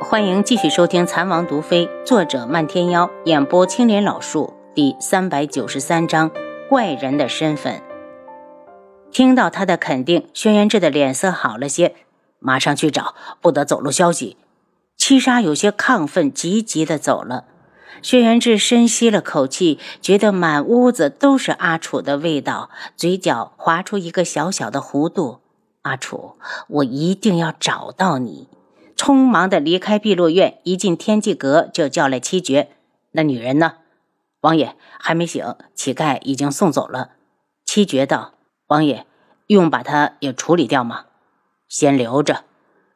欢迎继续收听《残王毒妃》，作者漫天妖，演播青莲老树，第三百九十三章怪人的身份。听到他的肯定，轩辕志的脸色好了些，马上去找，不得走漏消息。七杀有些亢奋，急急的走了。轩辕志深吸了口气，觉得满屋子都是阿楚的味道，嘴角划出一个小小的弧度。阿楚，我一定要找到你！匆忙的离开碧落院，一进天际阁就叫来七绝。那女人呢？王爷还没醒，乞丐已经送走了。七绝道：“王爷，用把他也处理掉吗？先留着。”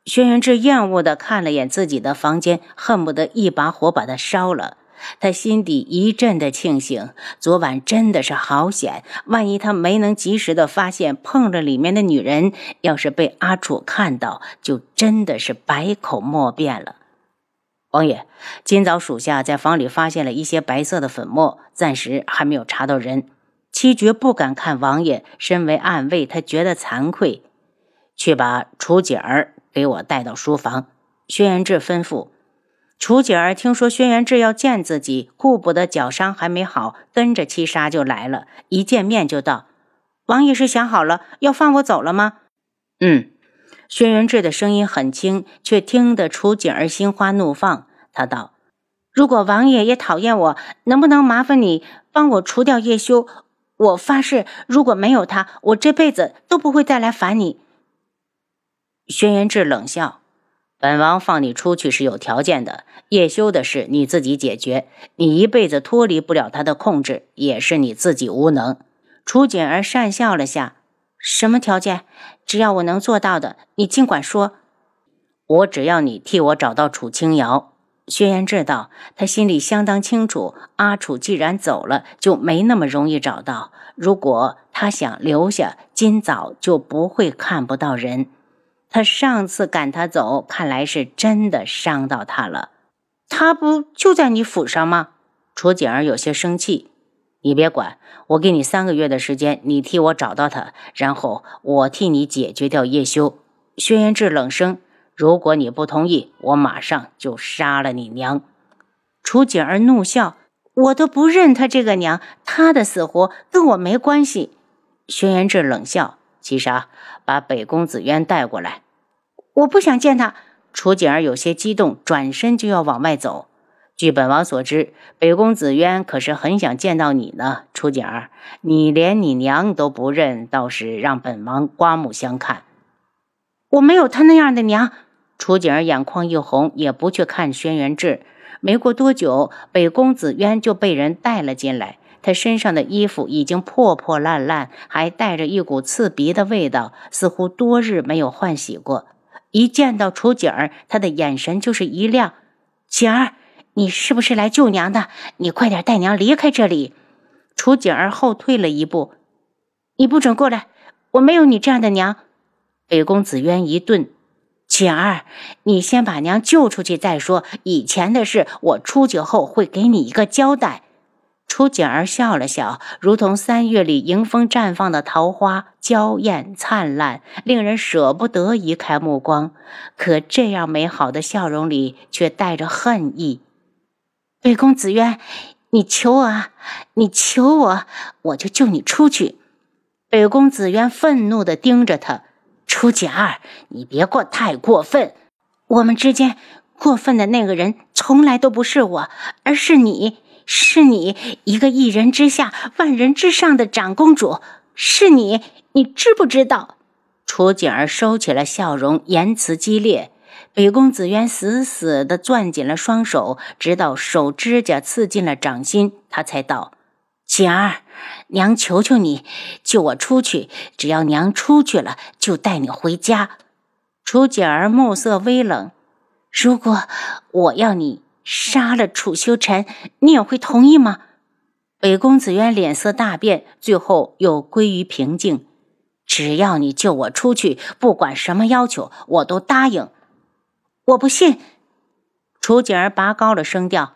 轩辕志厌恶的看了眼自己的房间，恨不得一把火把它烧了。他心底一阵的庆幸，昨晚真的是好险。万一他没能及时的发现碰着里面的女人，要是被阿楚看到，就真的是百口莫辩了。王爷，今早属下在房里发现了一些白色的粉末，暂时还没有查到人。七绝不敢看王爷，身为暗卫，他觉得惭愧。去把楚景儿给我带到书房。轩辕志吩咐。楚景儿听说轩辕志要见自己，顾不得脚伤还没好，跟着七杀就来了。一见面就道：“王爷是想好了要放我走了吗？”“嗯。”轩辕志的声音很轻，却听得楚景儿心花怒放。他道：“如果王爷也讨厌我，能不能麻烦你帮我除掉叶修？我发誓，如果没有他，我这辈子都不会再来烦你。”轩辕志冷笑。本王放你出去是有条件的，叶修的事你自己解决。你一辈子脱离不了他的控制，也是你自己无能。楚锦儿讪笑了下，什么条件？只要我能做到的，你尽管说。我只要你替我找到楚清瑶。轩辕志道，他心里相当清楚，阿楚既然走了，就没那么容易找到。如果他想留下，今早就不会看不到人。他上次赶他走，看来是真的伤到他了。他不就在你府上吗？楚景儿有些生气。你别管，我给你三个月的时间，你替我找到他，然后我替你解决掉叶修。轩辕志冷声：“如果你不同意，我马上就杀了你娘。”楚景儿怒笑：“我都不认他这个娘，他的死活跟我没关系。”轩辕志冷笑。七杀，把北宫子渊带过来。我不想见他。楚景儿有些激动，转身就要往外走。据本王所知，北宫子渊可是很想见到你呢。楚景儿，你连你娘都不认，倒是让本王刮目相看。我没有他那样的娘。楚景儿眼眶一红，也不去看轩辕志。没过多久，北宫子渊就被人带了进来。他身上的衣服已经破破烂烂，还带着一股刺鼻的味道，似乎多日没有换洗过。一见到楚景儿，他的眼神就是一亮：“景儿，你是不是来救娘的？你快点带娘离开这里！”楚景儿后退了一步：“你不准过来！我没有你这样的娘。”北宫子渊一顿：“景儿，你先把娘救出去再说，以前的事我出去后会给你一个交代。”楚景儿笑了笑，如同三月里迎风绽放的桃花，娇艳灿烂，令人舍不得移开目光。可这样美好的笑容里，却带着恨意。北宫子渊，你求我啊！你求我，我就救你出去。北宫子渊愤怒地盯着他：“楚景儿，你别过太过分。我们之间过分的那个人，从来都不是我，而是你。”是你一个一人之下、万人之上的长公主，是你，你知不知道？楚景儿收起了笑容，言辞激烈。北宫子渊死死地攥紧了双手，直到手指甲刺进了掌心，他才道：“景儿，娘求求你，救我出去。只要娘出去了，就带你回家。”楚景儿目色微冷：“如果我要你……”杀了楚修尘，你也会同意吗？北宫子渊脸色大变，最后又归于平静。只要你救我出去，不管什么要求，我都答应。我不信。楚景儿拔高了声调：“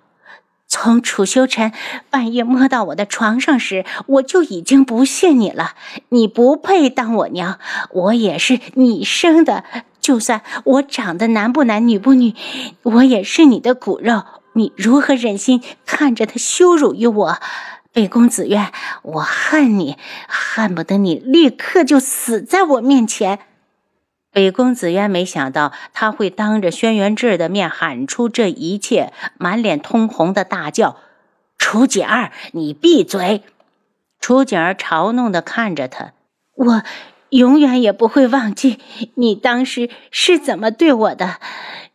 从楚修尘半夜摸到我的床上时，我就已经不信你了。你不配当我娘，我也是你生的，就算我长得男不男女不女，我也是你的骨肉，你如何忍心看着他羞辱于我？北宫子渊，我恨你，恨不得你立刻就死在我面前。北宫子渊没想到他会当着轩辕志的面喊出这一切，满脸通红的大叫：“楚景儿，你闭嘴！”楚景儿嘲弄的看着他：“我永远也不会忘记你当时是怎么对我的。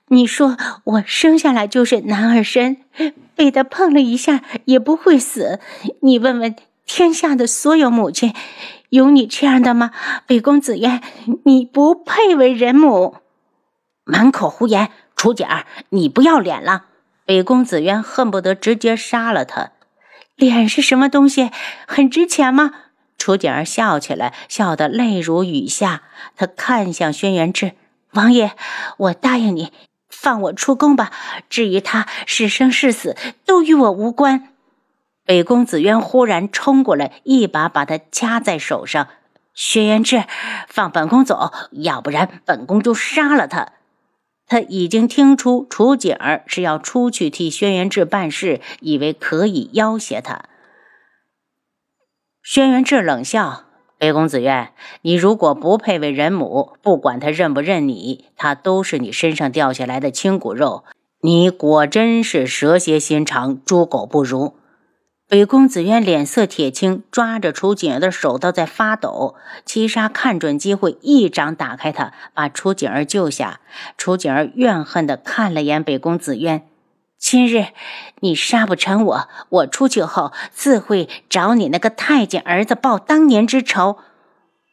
你说我生下来就是男儿身，被他碰了一下也不会死。你问问天下的所有母亲。”有你这样的吗，北宫子渊？你不配为人母，满口胡言！楚姐儿，你不要脸了！北宫子渊恨不得直接杀了他。脸是什么东西？很值钱吗？楚景儿笑起来，笑得泪如雨下。她看向轩辕志王爷：“我答应你，放我出宫吧。至于他是生是死，都与我无关。”北宫子渊忽然冲过来，一把把他掐在手上。轩辕志，放本宫走，要不然本宫就杀了他。他已经听出楚景儿是要出去替轩辕志办事，以为可以要挟他。轩辕志冷笑：“北宫子渊，你如果不配为人母，不管他认不认你，他都是你身上掉下来的亲骨肉。你果真是蛇蝎心肠，猪狗不如。”北宫子渊脸色铁青，抓着楚景儿的手都在发抖。七杀看准机会，一掌打开他，把楚景儿救下。楚景儿怨恨地看了眼北宫子渊：“今日你杀不成我，我出去后自会找你那个太监儿子报当年之仇。”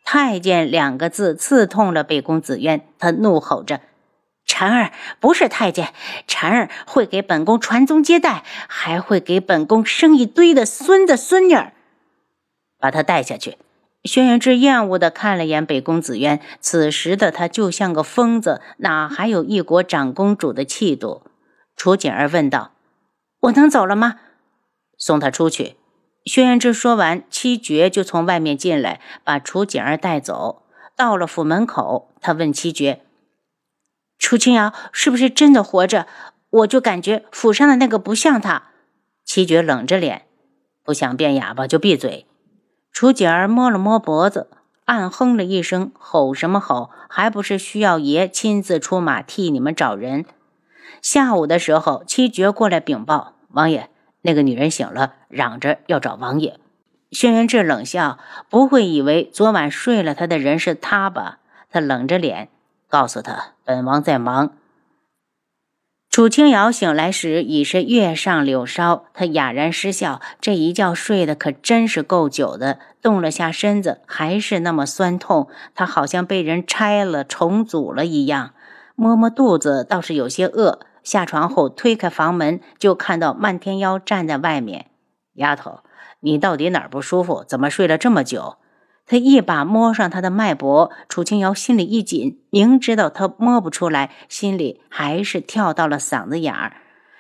太监两个字刺痛了北宫子渊，他怒吼着。婵儿不是太监，婵儿会给本宫传宗接代，还会给本宫生一堆的孙子孙女儿。把他带下去。轩辕志厌恶地看了眼北宫紫渊，此时的他就像个疯子，哪还有一国长公主的气度？楚锦儿问道：“我能走了吗？”送他出去。轩辕志说完，七绝就从外面进来，把楚锦儿带走。到了府门口，他问七绝。楚清瑶是不是真的活着？我就感觉府上的那个不像他。七绝冷着脸，不想变哑巴就闭嘴。楚锦儿摸了摸脖子，暗哼了一声：“吼什么吼？还不是需要爷亲自出马替你们找人。”下午的时候，七绝过来禀报王爷，那个女人醒了，嚷着要找王爷。轩辕志冷笑：“不会以为昨晚睡了他的人是他吧？”他冷着脸。告诉他，本王在忙。楚清瑶醒来时已是月上柳梢，她哑然失笑，这一觉睡得可真是够久的。动了下身子，还是那么酸痛，她好像被人拆了重组了一样。摸摸肚子，倒是有些饿。下床后推开房门，就看到漫天妖站在外面。丫头，你到底哪儿不舒服？怎么睡了这么久？他一把摸上他的脉搏，楚清瑶心里一紧，明知道他摸不出来，心里还是跳到了嗓子眼儿。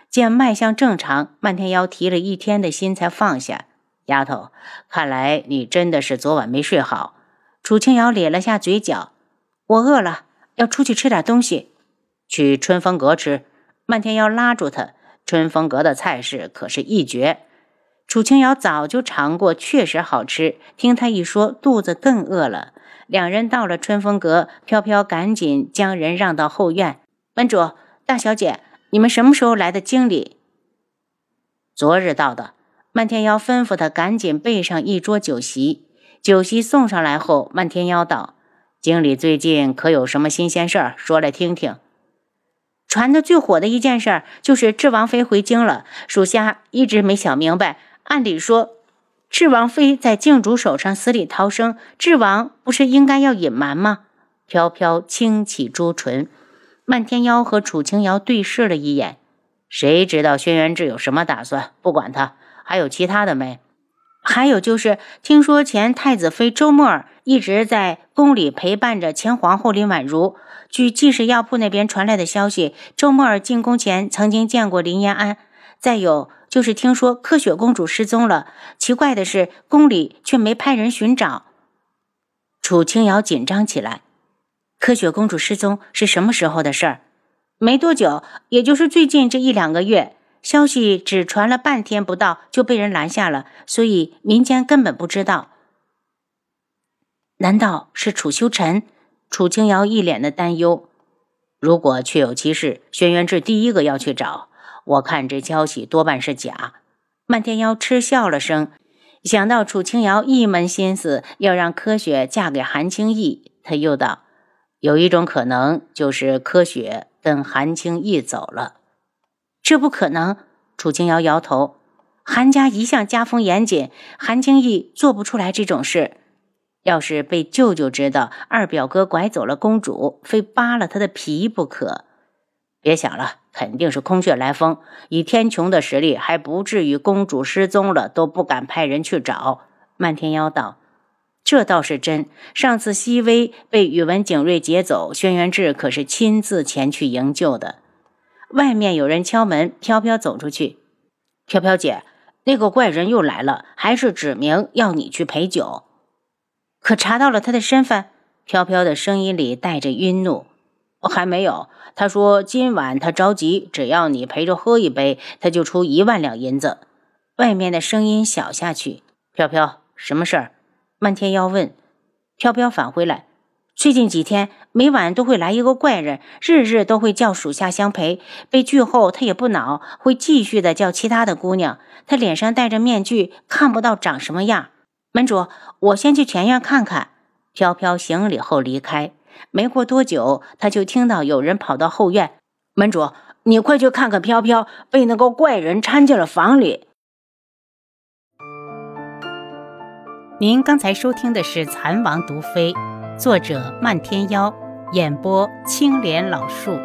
见脉象正常，漫天妖提了一天的心才放下。丫头，看来你真的是昨晚没睡好。楚清瑶咧了下嘴角，我饿了，要出去吃点东西。去春风阁吃。漫天妖拉住他，春风阁的菜式可是一绝。楚清瑶早就尝过，确实好吃。听他一说，肚子更饿了。两人到了春风阁，飘飘赶紧将人让到后院。门主，大小姐，你们什么时候来的？经理昨日到的。漫天妖吩咐他赶紧备上一桌酒席。酒席送上来后，漫天妖道：“经理最近可有什么新鲜事儿？说来听听。”传的最火的一件事儿就是智王妃回京了，属下一直没想明白。按理说，智王妃在靖主手上死里逃生，智王不是应该要隐瞒吗？飘飘轻启朱唇，漫天妖和楚清瑶对视了一眼。谁知道轩辕志有什么打算？不管他，还有其他的没？还有就是，听说前太子妃周沫儿一直在宫里陪伴着前皇后林婉如。据济世药铺那边传来的消息，周沫儿进宫前曾经见过林延安。再有。就是听说柯雪公主失踪了，奇怪的是宫里却没派人寻找。楚清瑶紧张起来，科学公主失踪是什么时候的事儿？没多久，也就是最近这一两个月。消息只传了半天不到，就被人拦下了，所以民间根本不知道。难道是楚修尘？楚清瑶一脸的担忧。如果确有其事，轩辕志第一个要去找。我看这消息多半是假。漫天妖嗤笑了声，想到楚清瑶一门心思要让柯雪嫁给韩青义，他又道：“有一种可能，就是柯雪跟韩青义走了。”这不可能，楚清瑶摇头。韩家一向家风严谨，韩青义做不出来这种事。要是被舅舅知道二表哥拐走了公主，非扒了他的皮不可。别想了，肯定是空穴来风。以天穹的实力，还不至于公主失踪了都不敢派人去找。漫天妖道：“这倒是真。上次熹微被宇文景睿劫走，轩辕志可是亲自前去营救的。”外面有人敲门，飘飘走出去。飘飘姐，那个怪人又来了，还是指明要你去陪酒。可查到了他的身份？飘飘的声音里带着愠怒。还没有。他说今晚他着急，只要你陪着喝一杯，他就出一万两银子。外面的声音小下去。飘飘，什么事儿？漫天妖问。飘飘返回来。最近几天，每晚都会来一个怪人，日日都会叫属下相陪。被拒后，他也不恼，会继续的叫其他的姑娘。他脸上戴着面具，看不到长什么样。门主，我先去前院看看。飘飘行礼后离开。没过多久，他就听到有人跑到后院：“门主，你快去看看飘飘，被那个怪人搀进了房里。”您刚才收听的是《蚕王毒妃》。作者：漫天妖，演播：青莲老树。